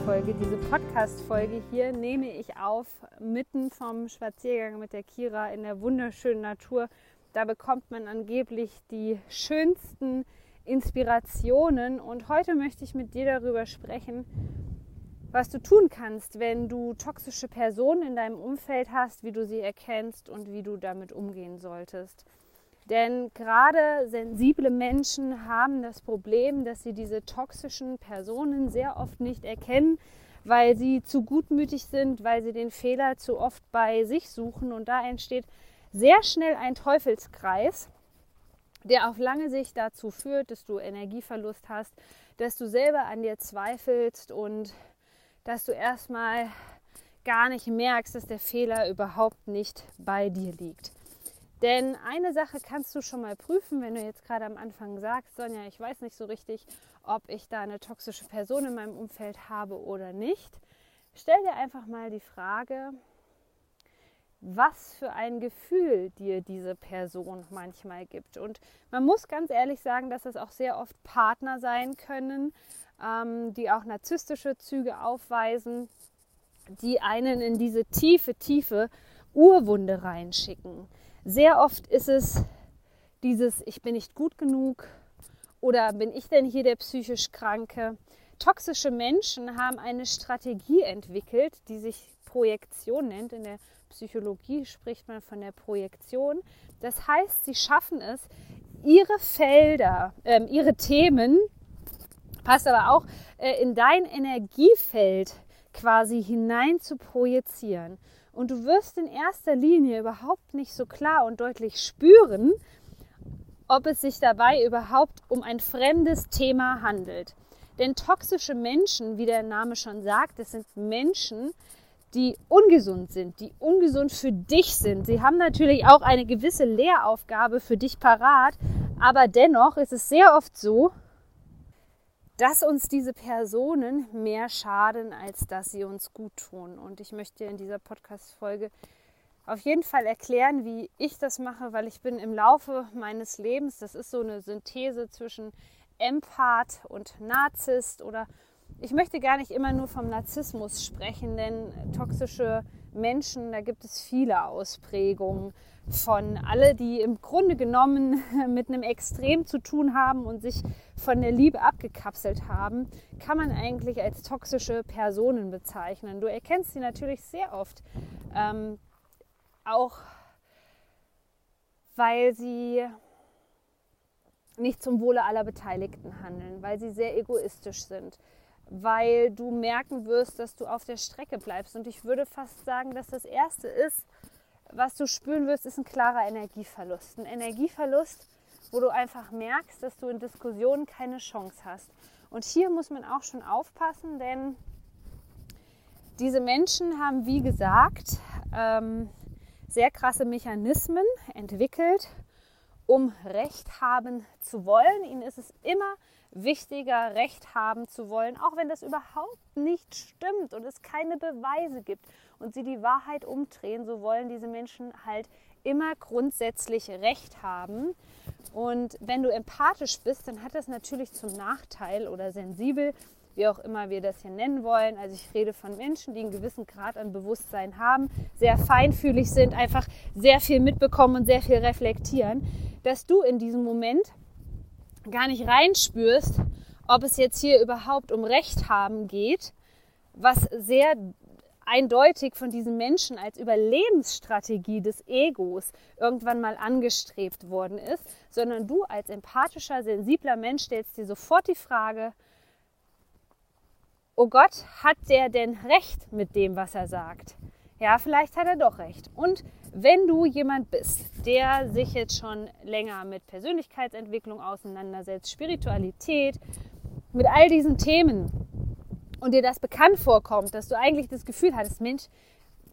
Podcast-Folge. Diese Podcast-Folge hier nehme ich auf mitten vom Spaziergang mit der Kira in der wunderschönen Natur. Da bekommt man angeblich die schönsten Inspirationen und heute möchte ich mit dir darüber sprechen, was du tun kannst, wenn du toxische Personen in deinem Umfeld hast, wie du sie erkennst und wie du damit umgehen solltest. Denn gerade sensible Menschen haben das Problem, dass sie diese toxischen Personen sehr oft nicht erkennen, weil sie zu gutmütig sind, weil sie den Fehler zu oft bei sich suchen. Und da entsteht sehr schnell ein Teufelskreis, der auf lange Sicht dazu führt, dass du Energieverlust hast, dass du selber an dir zweifelst und dass du erstmal gar nicht merkst, dass der Fehler überhaupt nicht bei dir liegt. Denn eine Sache kannst du schon mal prüfen, wenn du jetzt gerade am Anfang sagst, Sonja, ich weiß nicht so richtig, ob ich da eine toxische Person in meinem Umfeld habe oder nicht. Stell dir einfach mal die Frage, was für ein Gefühl dir diese Person manchmal gibt. Und man muss ganz ehrlich sagen, dass es auch sehr oft Partner sein können, ähm, die auch narzisstische Züge aufweisen, die einen in diese tiefe, tiefe Urwunde reinschicken. Sehr oft ist es dieses, ich bin nicht gut genug oder bin ich denn hier der psychisch Kranke? Toxische Menschen haben eine Strategie entwickelt, die sich Projektion nennt. In der Psychologie spricht man von der Projektion. Das heißt, sie schaffen es, ihre Felder, äh, ihre Themen passt aber auch äh, in dein Energiefeld quasi hinein zu projizieren. Und du wirst in erster Linie überhaupt nicht so klar und deutlich spüren, ob es sich dabei überhaupt um ein fremdes Thema handelt. Denn toxische Menschen, wie der Name schon sagt, das sind Menschen, die ungesund sind, die ungesund für dich sind. Sie haben natürlich auch eine gewisse Lehraufgabe für dich parat, aber dennoch ist es sehr oft so, dass uns diese Personen mehr schaden, als dass sie uns gut tun. Und ich möchte in dieser Podcast-Folge auf jeden Fall erklären, wie ich das mache, weil ich bin im Laufe meines Lebens, das ist so eine Synthese zwischen Empath und Narzisst oder ich möchte gar nicht immer nur vom Narzissmus sprechen, denn toxische Menschen, da gibt es viele Ausprägungen von alle, die im Grunde genommen mit einem Extrem zu tun haben und sich von der Liebe abgekapselt haben, kann man eigentlich als toxische Personen bezeichnen. Du erkennst sie natürlich sehr oft, ähm, auch weil sie nicht zum Wohle aller Beteiligten handeln, weil sie sehr egoistisch sind, weil du merken wirst, dass du auf der Strecke bleibst. Und ich würde fast sagen, dass das Erste ist, was du spüren wirst, ist ein klarer Energieverlust. Ein Energieverlust, wo du einfach merkst, dass du in Diskussionen keine Chance hast. Und hier muss man auch schon aufpassen, denn diese Menschen haben, wie gesagt, ähm, sehr krasse Mechanismen entwickelt, um Recht haben zu wollen. Ihnen ist es immer wichtiger, Recht haben zu wollen, auch wenn das überhaupt nicht stimmt und es keine Beweise gibt und sie die Wahrheit umdrehen, so wollen diese Menschen halt immer grundsätzlich Recht haben. Und wenn du empathisch bist, dann hat das natürlich zum Nachteil oder sensibel, wie auch immer wir das hier nennen wollen. Also ich rede von Menschen, die einen gewissen Grad an Bewusstsein haben, sehr feinfühlig sind, einfach sehr viel mitbekommen und sehr viel reflektieren, dass du in diesem Moment gar nicht reinspürst, ob es jetzt hier überhaupt um Recht haben geht, was sehr eindeutig von diesen Menschen als Überlebensstrategie des Egos irgendwann mal angestrebt worden ist, sondern du als empathischer, sensibler Mensch stellst dir sofort die Frage, oh Gott, hat der denn recht mit dem, was er sagt? Ja, vielleicht hat er doch recht. Und wenn du jemand bist, der sich jetzt schon länger mit Persönlichkeitsentwicklung auseinandersetzt, Spiritualität, mit all diesen Themen und dir das bekannt vorkommt, dass du eigentlich das Gefühl hattest, Mensch,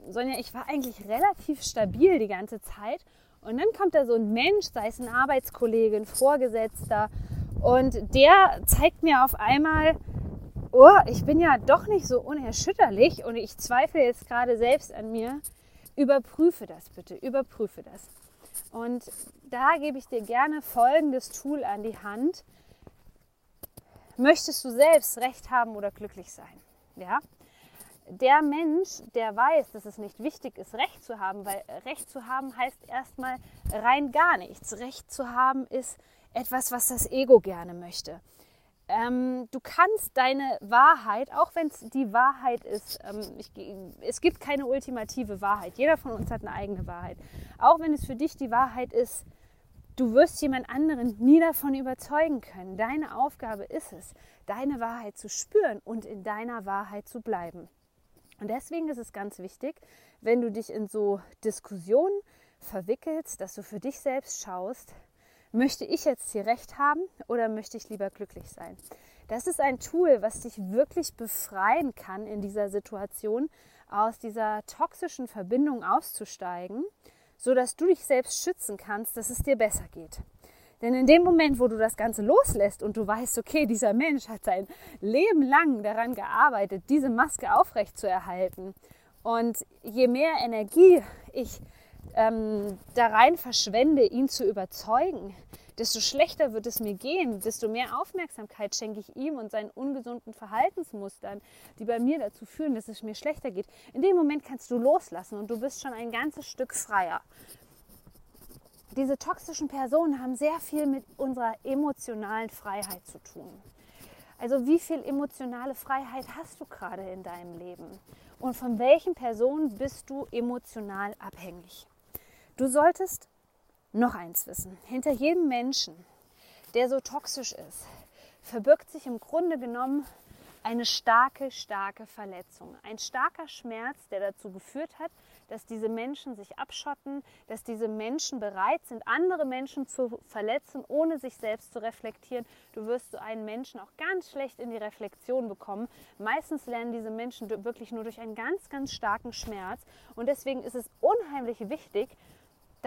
Sonja, ich war eigentlich relativ stabil die ganze Zeit. Und dann kommt da so ein Mensch, sei es ein Arbeitskollege, ein Vorgesetzter, und der zeigt mir auf einmal, oh, ich bin ja doch nicht so unerschütterlich und ich zweifle jetzt gerade selbst an mir. Überprüfe das bitte, überprüfe das. Und da gebe ich dir gerne folgendes Tool an die Hand. Möchtest du selbst Recht haben oder glücklich sein? Ja? Der Mensch, der weiß, dass es nicht wichtig ist, Recht zu haben, weil Recht zu haben heißt erstmal rein gar nichts. Recht zu haben ist etwas, was das Ego gerne möchte. Ähm, du kannst deine Wahrheit, auch wenn es die Wahrheit ist, ähm, ich, es gibt keine ultimative Wahrheit. Jeder von uns hat eine eigene Wahrheit. Auch wenn es für dich die Wahrheit ist, du wirst jemand anderen nie davon überzeugen können. Deine Aufgabe ist es, deine Wahrheit zu spüren und in deiner Wahrheit zu bleiben. Und deswegen ist es ganz wichtig, wenn du dich in so Diskussionen verwickelst, dass du für dich selbst schaust, möchte ich jetzt hier recht haben oder möchte ich lieber glücklich sein? Das ist ein Tool, was dich wirklich befreien kann in dieser Situation, aus dieser toxischen Verbindung auszusteigen, so dass du dich selbst schützen kannst, dass es dir besser geht. Denn in dem Moment, wo du das Ganze loslässt und du weißt, okay, dieser Mensch hat sein Leben lang daran gearbeitet, diese Maske aufrecht zu erhalten. Und je mehr Energie ich ähm, da rein verschwende, ihn zu überzeugen, desto schlechter wird es mir gehen, desto mehr Aufmerksamkeit schenke ich ihm und seinen ungesunden Verhaltensmustern, die bei mir dazu führen, dass es mir schlechter geht. In dem Moment kannst du loslassen und du bist schon ein ganzes Stück freier. Diese toxischen Personen haben sehr viel mit unserer emotionalen Freiheit zu tun. Also wie viel emotionale Freiheit hast du gerade in deinem Leben? Und von welchen Personen bist du emotional abhängig? Du solltest noch eins wissen. Hinter jedem Menschen, der so toxisch ist, verbirgt sich im Grunde genommen eine starke, starke Verletzung. Ein starker Schmerz, der dazu geführt hat, dass diese Menschen sich abschotten, dass diese Menschen bereit sind, andere Menschen zu verletzen, ohne sich selbst zu reflektieren. Du wirst so einen Menschen auch ganz schlecht in die Reflexion bekommen. Meistens lernen diese Menschen wirklich nur durch einen ganz, ganz starken Schmerz. Und deswegen ist es unheimlich wichtig,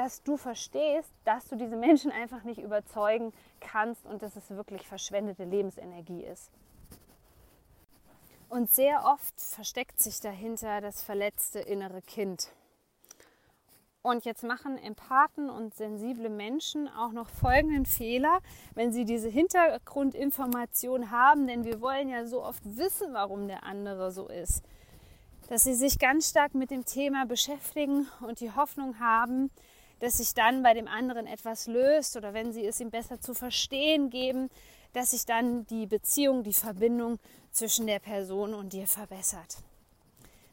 dass du verstehst, dass du diese Menschen einfach nicht überzeugen kannst und dass es wirklich verschwendete Lebensenergie ist. Und sehr oft versteckt sich dahinter das verletzte innere Kind. Und jetzt machen Empathen und sensible Menschen auch noch folgenden Fehler, wenn sie diese Hintergrundinformation haben, denn wir wollen ja so oft wissen, warum der andere so ist. Dass sie sich ganz stark mit dem Thema beschäftigen und die Hoffnung haben, dass sich dann bei dem anderen etwas löst oder wenn sie es ihm besser zu verstehen geben, dass sich dann die Beziehung, die Verbindung zwischen der Person und dir verbessert.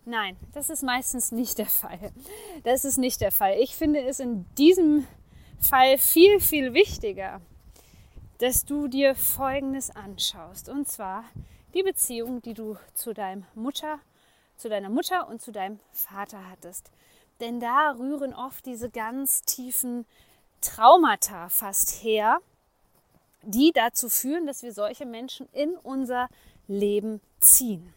Nein, das ist meistens nicht der Fall. Das ist nicht der Fall. Ich finde es in diesem Fall viel, viel wichtiger, dass du dir Folgendes anschaust. Und zwar die Beziehung, die du zu deinem Mutter, zu deiner Mutter und zu deinem Vater hattest. Denn da rühren oft diese ganz tiefen Traumata fast her, die dazu führen, dass wir solche Menschen in unser Leben ziehen.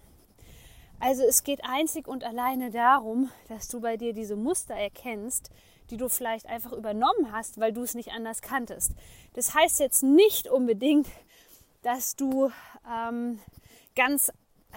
Also es geht einzig und alleine darum, dass du bei dir diese Muster erkennst, die du vielleicht einfach übernommen hast, weil du es nicht anders kanntest. Das heißt jetzt nicht unbedingt, dass du ähm, ganz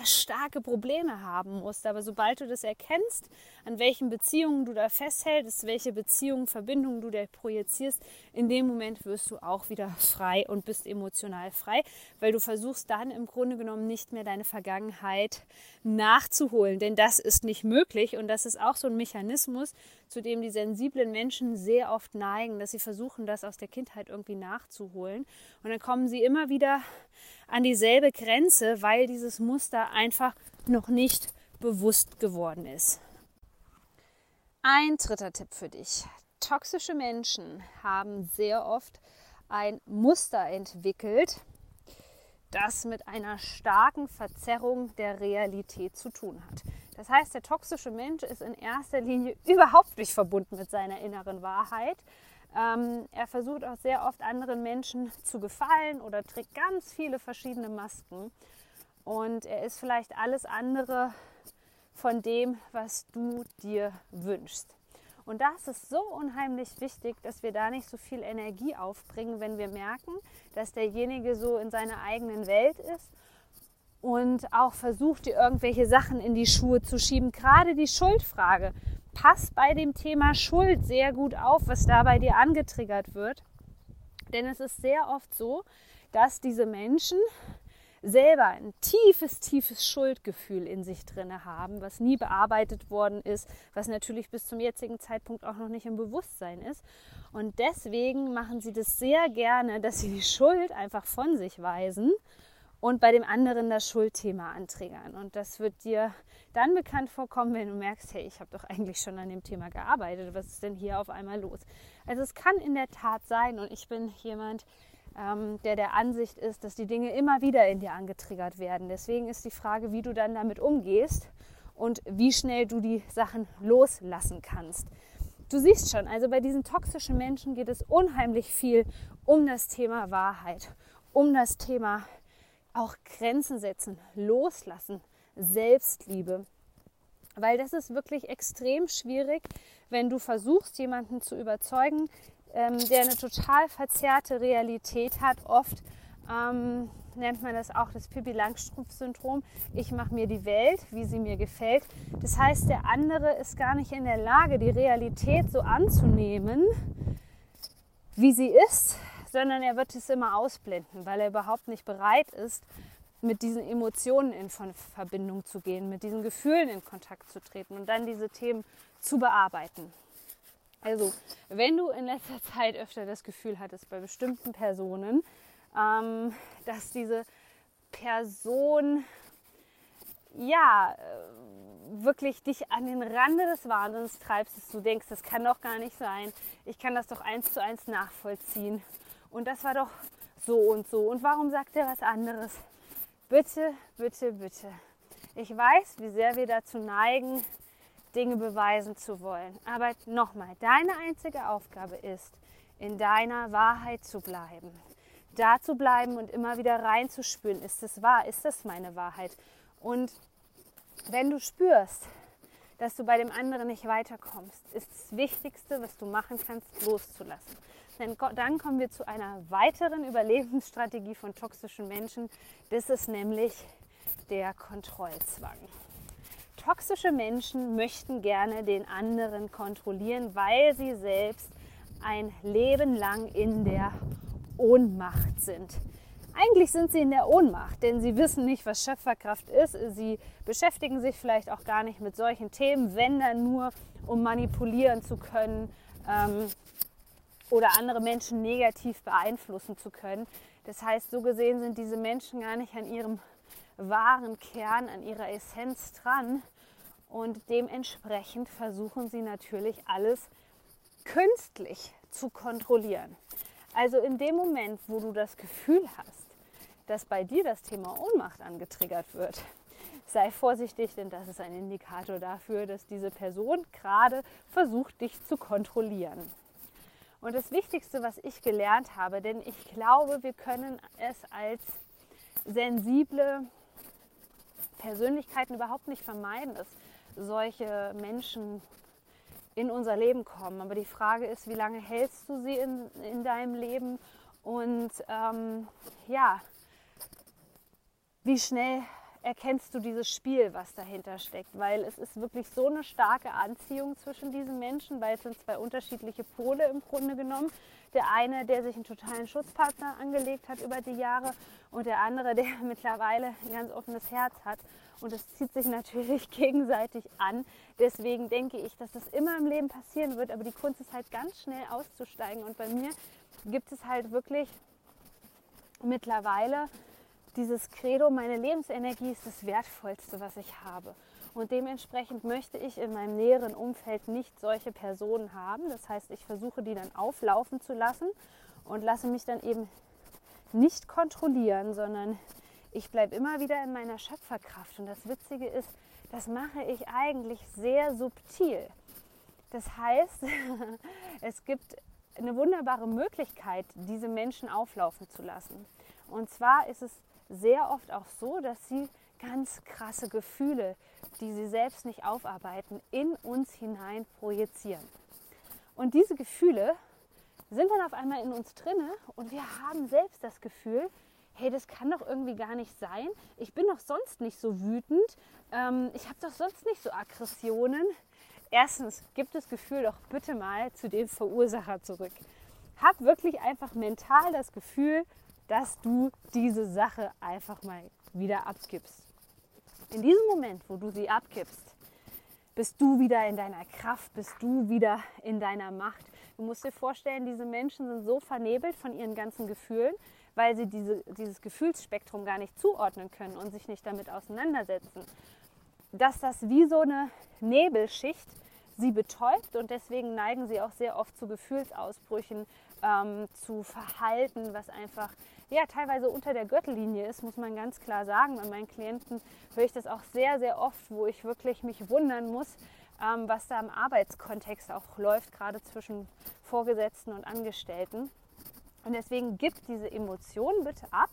starke Probleme haben musst. Aber sobald du das erkennst, an welchen Beziehungen du da festhältst, welche Beziehungen, Verbindungen du da projizierst, in dem Moment wirst du auch wieder frei und bist emotional frei, weil du versuchst dann im Grunde genommen nicht mehr deine Vergangenheit nachzuholen, denn das ist nicht möglich und das ist auch so ein Mechanismus, zu dem die sensiblen Menschen sehr oft neigen, dass sie versuchen, das aus der Kindheit irgendwie nachzuholen. Und dann kommen sie immer wieder an dieselbe Grenze, weil dieses Muster einfach noch nicht bewusst geworden ist. Ein dritter Tipp für dich. Toxische Menschen haben sehr oft ein Muster entwickelt, das mit einer starken Verzerrung der Realität zu tun hat. Das heißt, der toxische Mensch ist in erster Linie überhaupt nicht verbunden mit seiner inneren Wahrheit, ähm, er versucht auch sehr oft anderen Menschen zu gefallen oder trägt ganz viele verschiedene Masken. Und er ist vielleicht alles andere von dem, was du dir wünschst. Und das ist so unheimlich wichtig, dass wir da nicht so viel Energie aufbringen, wenn wir merken, dass derjenige so in seiner eigenen Welt ist und auch versucht, dir irgendwelche Sachen in die Schuhe zu schieben. Gerade die Schuldfrage. Pass bei dem Thema Schuld sehr gut auf, was da bei dir angetriggert wird. Denn es ist sehr oft so, dass diese Menschen selber ein tiefes, tiefes Schuldgefühl in sich drinne haben, was nie bearbeitet worden ist, was natürlich bis zum jetzigen Zeitpunkt auch noch nicht im Bewusstsein ist. Und deswegen machen sie das sehr gerne, dass sie die Schuld einfach von sich weisen und bei dem anderen das Schuldthema anträgern. Und das wird dir dann bekannt vorkommen, wenn du merkst, hey, ich habe doch eigentlich schon an dem Thema gearbeitet. Was ist denn hier auf einmal los? Also es kann in der Tat sein, und ich bin jemand, ähm, der der Ansicht ist, dass die Dinge immer wieder in dir angetriggert werden. Deswegen ist die Frage, wie du dann damit umgehst und wie schnell du die Sachen loslassen kannst. Du siehst schon, also bei diesen toxischen Menschen geht es unheimlich viel um das Thema Wahrheit, um das Thema auch Grenzen setzen, loslassen, Selbstliebe. Weil das ist wirklich extrem schwierig, wenn du versuchst, jemanden zu überzeugen, ähm, der eine total verzerrte Realität hat. Oft ähm, nennt man das auch das Pippi Langstrumpf-Syndrom. Ich mache mir die Welt, wie sie mir gefällt. Das heißt, der andere ist gar nicht in der Lage, die Realität so anzunehmen, wie sie ist, sondern er wird es immer ausblenden, weil er überhaupt nicht bereit ist, mit diesen Emotionen in Verbindung zu gehen, mit diesen Gefühlen in Kontakt zu treten und dann diese Themen zu bearbeiten. Also, wenn du in letzter Zeit öfter das Gefühl hattest bei bestimmten Personen, ähm, dass diese Person ja äh, wirklich dich an den Rande des Wahnsinns treibst, dass du denkst, das kann doch gar nicht sein. Ich kann das doch eins zu eins nachvollziehen. Und das war doch so und so. Und warum sagt er was anderes? Bitte, bitte, bitte. Ich weiß, wie sehr wir dazu neigen, Dinge beweisen zu wollen. Aber nochmal, deine einzige Aufgabe ist, in deiner Wahrheit zu bleiben. Da zu bleiben und immer wieder reinzuspüren, ist es wahr, ist das meine Wahrheit? Und wenn du spürst, dass du bei dem anderen nicht weiterkommst, ist das Wichtigste, was du machen kannst, loszulassen. Denn dann kommen wir zu einer weiteren Überlebensstrategie von toxischen Menschen. Das ist nämlich der Kontrollzwang toxische Menschen möchten gerne den anderen kontrollieren, weil sie selbst ein Leben lang in der Ohnmacht sind. Eigentlich sind sie in der Ohnmacht, denn sie wissen nicht, was Schöpferkraft ist. Sie beschäftigen sich vielleicht auch gar nicht mit solchen Themen, wenn dann nur, um manipulieren zu können ähm, oder andere Menschen negativ beeinflussen zu können. Das heißt, so gesehen sind diese Menschen gar nicht an ihrem wahren Kern, an ihrer Essenz dran, und dementsprechend versuchen sie natürlich alles künstlich zu kontrollieren. Also in dem Moment, wo du das Gefühl hast, dass bei dir das Thema Ohnmacht angetriggert wird, sei vorsichtig, denn das ist ein Indikator dafür, dass diese Person gerade versucht, dich zu kontrollieren. Und das Wichtigste, was ich gelernt habe, denn ich glaube, wir können es als sensible Persönlichkeiten überhaupt nicht vermeiden, es solche Menschen in unser Leben kommen. Aber die Frage ist, wie lange hältst du sie in, in deinem Leben und ähm, ja, wie schnell erkennst du dieses Spiel, was dahinter steckt, weil es ist wirklich so eine starke Anziehung zwischen diesen Menschen, weil es sind zwei unterschiedliche Pole im Grunde genommen. Der eine, der sich einen totalen Schutzpartner angelegt hat über die Jahre und der andere, der mittlerweile ein ganz offenes Herz hat. Und es zieht sich natürlich gegenseitig an. Deswegen denke ich, dass das immer im Leben passieren wird. Aber die Kunst ist halt ganz schnell auszusteigen. Und bei mir gibt es halt wirklich mittlerweile dieses Credo, meine Lebensenergie ist das Wertvollste, was ich habe. Und dementsprechend möchte ich in meinem näheren Umfeld nicht solche Personen haben. Das heißt, ich versuche die dann auflaufen zu lassen und lasse mich dann eben nicht kontrollieren, sondern ich bleibe immer wieder in meiner Schöpferkraft. Und das Witzige ist, das mache ich eigentlich sehr subtil. Das heißt, es gibt eine wunderbare Möglichkeit, diese Menschen auflaufen zu lassen. Und zwar ist es sehr oft auch so, dass sie ganz krasse Gefühle, die sie selbst nicht aufarbeiten, in uns hinein projizieren. Und diese Gefühle sind dann auf einmal in uns drinne und wir haben selbst das Gefühl, hey, das kann doch irgendwie gar nicht sein. Ich bin doch sonst nicht so wütend. Ähm, ich habe doch sonst nicht so Aggressionen. Erstens, gib das Gefühl doch bitte mal zu dem Verursacher zurück. Hab wirklich einfach mental das Gefühl, dass du diese Sache einfach mal wieder abgibst. In diesem Moment, wo du sie abgibst, bist du wieder in deiner Kraft, bist du wieder in deiner Macht. Du musst dir vorstellen, diese Menschen sind so vernebelt von ihren ganzen Gefühlen, weil sie diese, dieses Gefühlsspektrum gar nicht zuordnen können und sich nicht damit auseinandersetzen, dass das wie so eine Nebelschicht sie betäubt und deswegen neigen sie auch sehr oft zu Gefühlsausbrüchen, ähm, zu Verhalten, was einfach ja teilweise unter der Gürtellinie ist, muss man ganz klar sagen. Bei meinen Klienten höre ich das auch sehr, sehr oft, wo ich wirklich mich wundern muss, ähm, was da im Arbeitskontext auch läuft, gerade zwischen Vorgesetzten und Angestellten. Und deswegen gib diese Emotionen bitte ab.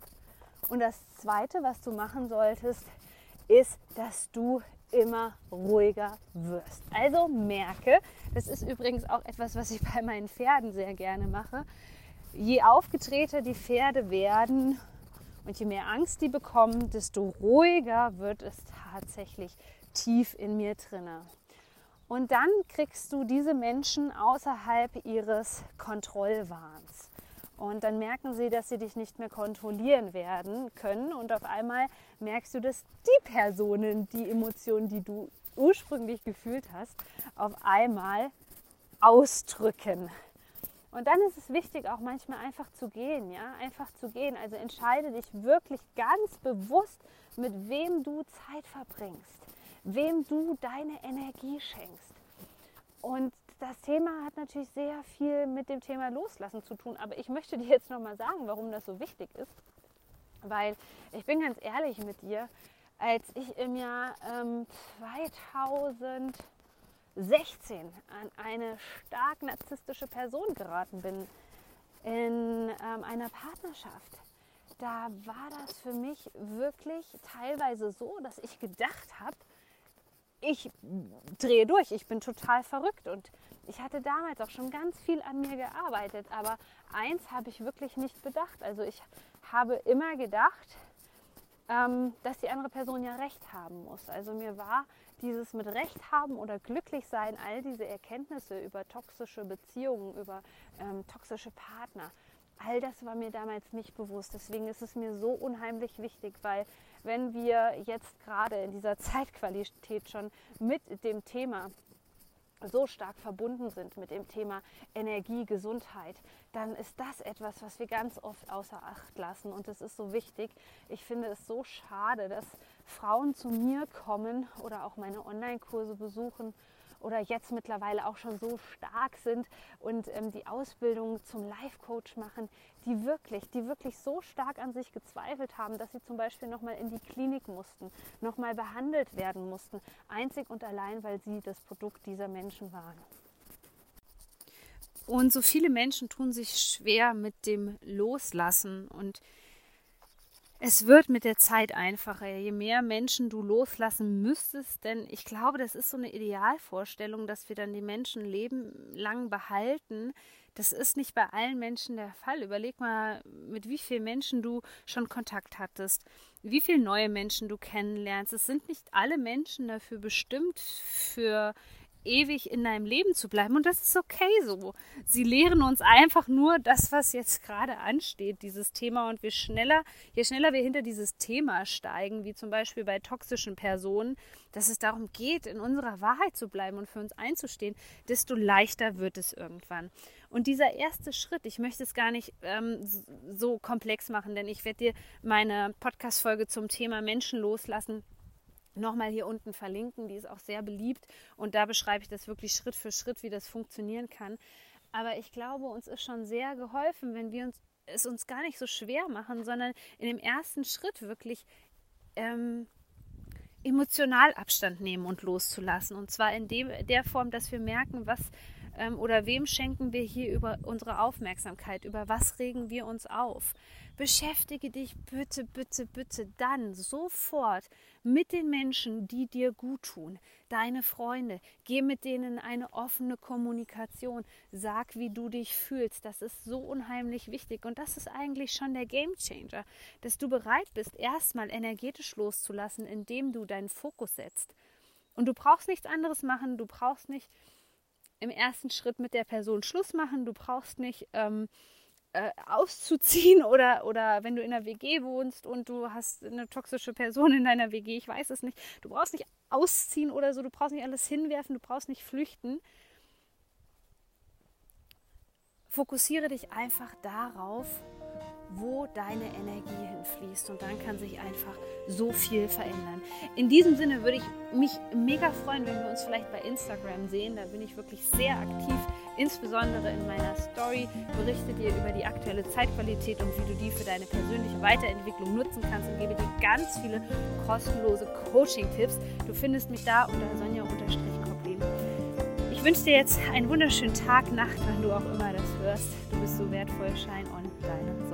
Und das Zweite, was du machen solltest, ist, dass du immer ruhiger wirst. Also merke, das ist übrigens auch etwas, was ich bei meinen Pferden sehr gerne mache. Je aufgetreter die Pferde werden und je mehr Angst die bekommen, desto ruhiger wird es tatsächlich tief in mir drinne. Und dann kriegst du diese Menschen außerhalb ihres Kontrollwahns. Und dann merken sie, dass sie dich nicht mehr kontrollieren werden können. Und auf einmal merkst du, dass die Personen, die Emotionen, die du ursprünglich gefühlt hast, auf einmal ausdrücken. Und dann ist es wichtig, auch manchmal einfach zu gehen, ja, einfach zu gehen. Also entscheide dich wirklich ganz bewusst, mit wem du Zeit verbringst, wem du deine Energie schenkst. Und das Thema hat natürlich sehr viel mit dem Thema Loslassen zu tun. Aber ich möchte dir jetzt nochmal sagen, warum das so wichtig ist. Weil ich bin ganz ehrlich mit dir, als ich im Jahr ähm, 2016 an eine stark narzisstische Person geraten bin, in ähm, einer Partnerschaft, da war das für mich wirklich teilweise so, dass ich gedacht habe, ich drehe durch, ich bin total verrückt und ich hatte damals auch schon ganz viel an mir gearbeitet, aber eins habe ich wirklich nicht bedacht. Also ich habe immer gedacht, ähm, dass die andere Person ja recht haben muss. Also mir war dieses mit Recht haben oder glücklich sein, all diese Erkenntnisse über toxische Beziehungen, über ähm, toxische Partner, all das war mir damals nicht bewusst. Deswegen ist es mir so unheimlich wichtig, weil wenn wir jetzt gerade in dieser Zeitqualität schon mit dem Thema so stark verbunden sind mit dem Thema Energie, Gesundheit, dann ist das etwas, was wir ganz oft außer Acht lassen. Und es ist so wichtig. Ich finde es so schade, dass Frauen zu mir kommen oder auch meine Online-Kurse besuchen oder jetzt mittlerweile auch schon so stark sind und ähm, die Ausbildung zum Life-Coach machen, die wirklich, die wirklich so stark an sich gezweifelt haben, dass sie zum Beispiel nochmal in die Klinik mussten, nochmal behandelt werden mussten, einzig und allein, weil sie das Produkt dieser Menschen waren. Und so viele Menschen tun sich schwer mit dem Loslassen und es wird mit der Zeit einfacher, je mehr Menschen du loslassen müsstest, denn ich glaube, das ist so eine Idealvorstellung, dass wir dann die Menschen lebenlang behalten. Das ist nicht bei allen Menschen der Fall. Überleg mal, mit wie vielen Menschen du schon Kontakt hattest, wie viele neue Menschen du kennenlernst. Es sind nicht alle Menschen dafür bestimmt, für ewig in deinem Leben zu bleiben. Und das ist okay so. Sie lehren uns einfach nur das, was jetzt gerade ansteht, dieses Thema. Und wir schneller, je schneller wir hinter dieses Thema steigen, wie zum Beispiel bei toxischen Personen, dass es darum geht, in unserer Wahrheit zu bleiben und für uns einzustehen, desto leichter wird es irgendwann. Und dieser erste Schritt, ich möchte es gar nicht ähm, so komplex machen, denn ich werde dir meine Podcast-Folge zum Thema Menschen loslassen nochmal hier unten verlinken. Die ist auch sehr beliebt und da beschreibe ich das wirklich Schritt für Schritt, wie das funktionieren kann. Aber ich glaube, uns ist schon sehr geholfen, wenn wir uns, es uns gar nicht so schwer machen, sondern in dem ersten Schritt wirklich ähm, emotional Abstand nehmen und loszulassen. Und zwar in dem, der Form, dass wir merken, was ähm, oder wem schenken wir hier über unsere Aufmerksamkeit? Über was regen wir uns auf? Beschäftige dich bitte, bitte, bitte dann sofort mit den Menschen, die dir gut tun. Deine Freunde. Geh mit denen eine offene Kommunikation. Sag, wie du dich fühlst. Das ist so unheimlich wichtig. Und das ist eigentlich schon der Game Changer, dass du bereit bist, erstmal energetisch loszulassen, indem du deinen Fokus setzt. Und du brauchst nichts anderes machen. Du brauchst nicht im ersten Schritt mit der Person Schluss machen. Du brauchst nicht. Ähm, äh, auszuziehen oder, oder wenn du in einer WG wohnst und du hast eine toxische Person in deiner WG, ich weiß es nicht. Du brauchst nicht ausziehen oder so, du brauchst nicht alles hinwerfen, du brauchst nicht flüchten. Fokussiere dich einfach darauf, wo deine Energie hinfließt und dann kann sich einfach so viel verändern. In diesem Sinne würde ich mich mega freuen, wenn wir uns vielleicht bei Instagram sehen. Da bin ich wirklich sehr aktiv, insbesondere in meiner Story. Berichte dir über die aktuelle Zeitqualität und wie du die für deine persönliche Weiterentwicklung nutzen kannst und gebe dir ganz viele kostenlose Coaching-Tipps. Du findest mich da unter Sonja-Koplin. Ich wünsche dir jetzt einen wunderschönen Tag, Nacht, wann du auch immer das hörst. Du bist so wertvoll, Schein und deine.